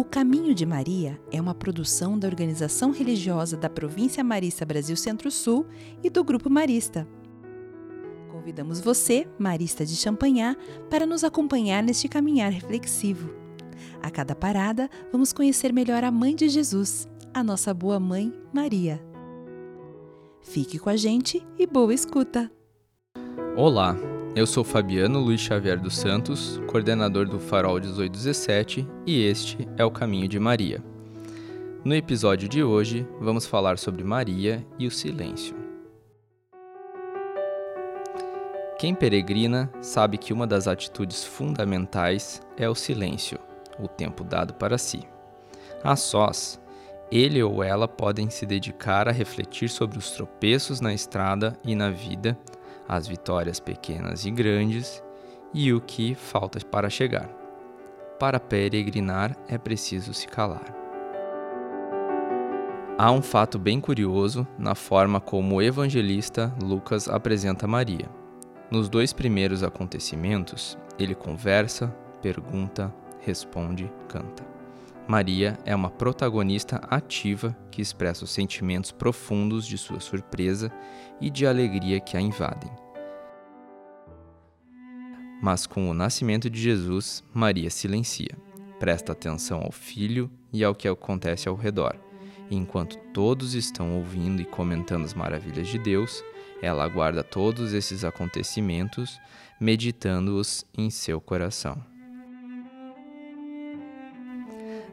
O Caminho de Maria é uma produção da organização religiosa da Província Marista Brasil Centro-Sul e do Grupo Marista. Convidamos você, Marista de Champanhar, para nos acompanhar neste caminhar reflexivo. A cada parada, vamos conhecer melhor a Mãe de Jesus, a nossa boa mãe, Maria. Fique com a gente e boa escuta! Olá, eu sou Fabiano Luiz Xavier dos Santos, coordenador do Farol 1817, e este é o Caminho de Maria. No episódio de hoje, vamos falar sobre Maria e o silêncio. Quem peregrina sabe que uma das atitudes fundamentais é o silêncio, o tempo dado para si. A sós, ele ou ela podem se dedicar a refletir sobre os tropeços na estrada e na vida as vitórias pequenas e grandes e o que falta para chegar. Para peregrinar é preciso se calar. Há um fato bem curioso na forma como o evangelista Lucas apresenta Maria. Nos dois primeiros acontecimentos, ele conversa, pergunta, responde, canta. Maria é uma protagonista ativa que expressa os sentimentos profundos de sua surpresa e de alegria que a invadem. Mas com o nascimento de Jesus, Maria silencia, presta atenção ao filho e ao que acontece ao redor. Enquanto todos estão ouvindo e comentando as maravilhas de Deus, ela aguarda todos esses acontecimentos, meditando-os em seu coração.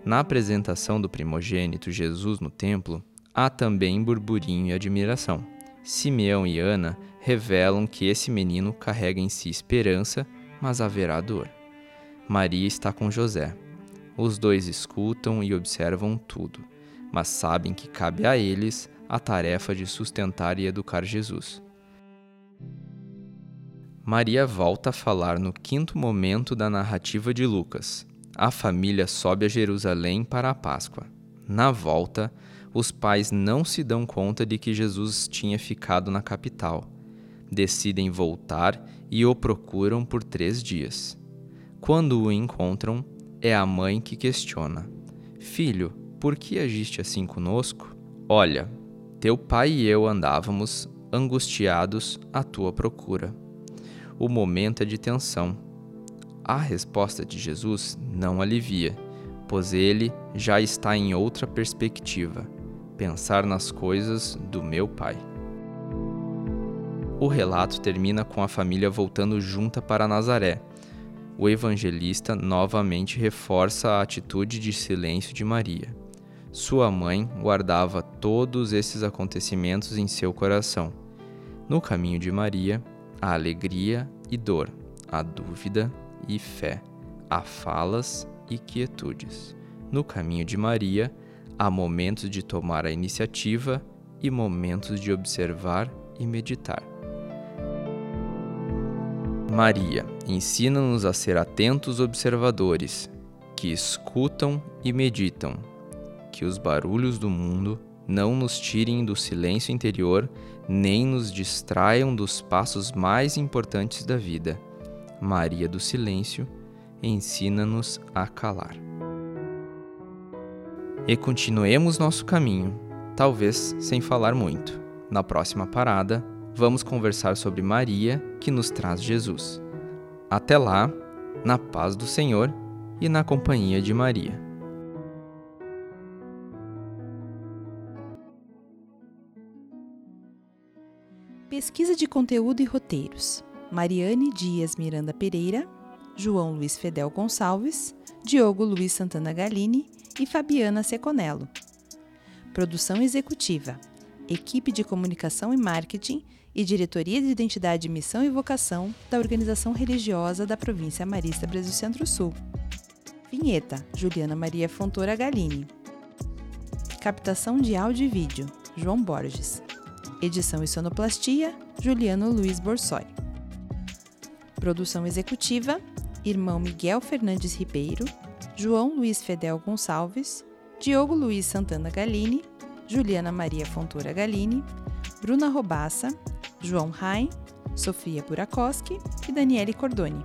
Na apresentação do primogênito Jesus no templo, há também burburinho e admiração. Simeão e Ana revelam que esse menino carrega em si esperança, mas haverá dor. Maria está com José. Os dois escutam e observam tudo, mas sabem que cabe a eles a tarefa de sustentar e educar Jesus. Maria volta a falar no quinto momento da narrativa de Lucas, a família sobe a Jerusalém para a Páscoa. Na volta, os pais não se dão conta de que Jesus tinha ficado na capital. Decidem voltar e o procuram por três dias. Quando o encontram, é a mãe que questiona: Filho, por que agiste assim conosco? Olha, teu pai e eu andávamos angustiados à tua procura. O momento é de tensão a resposta de Jesus não alivia, pois ele já está em outra perspectiva pensar nas coisas do meu Pai. O relato termina com a família voltando junta para Nazaré. O evangelista novamente reforça a atitude de silêncio de Maria. Sua mãe guardava todos esses acontecimentos em seu coração. No caminho de Maria, a alegria e dor, a dúvida e fé, há falas e quietudes. No caminho de Maria, há momentos de tomar a iniciativa e momentos de observar e meditar. Maria ensina-nos a ser atentos observadores, que escutam e meditam, que os barulhos do mundo não nos tirem do silêncio interior nem nos distraiam dos passos mais importantes da vida Maria do Silêncio, ensina-nos a calar. E continuemos nosso caminho, talvez sem falar muito. Na próxima parada, vamos conversar sobre Maria que nos traz Jesus. Até lá, na paz do Senhor e na companhia de Maria. Pesquisa de conteúdo e roteiros. Mariane Dias Miranda Pereira, João Luiz Fedel Gonçalves, Diogo Luiz Santana Galini e Fabiana Seconello. Produção executiva: Equipe de Comunicação e Marketing e Diretoria de Identidade, Missão e Vocação da Organização Religiosa da Província Marista Brasil Centro-Sul. Vinheta: Juliana Maria Fontoura Galini. Captação de áudio e vídeo: João Borges. Edição e sonoplastia: Juliano Luiz Borsoi. Produção executiva: Irmão Miguel Fernandes Ribeiro, João Luiz Fedel Gonçalves, Diogo Luiz Santana Galini, Juliana Maria Fontoura Galini, Bruna Robassa, João Rain, Sofia Burakoski e Daniele Cordoni.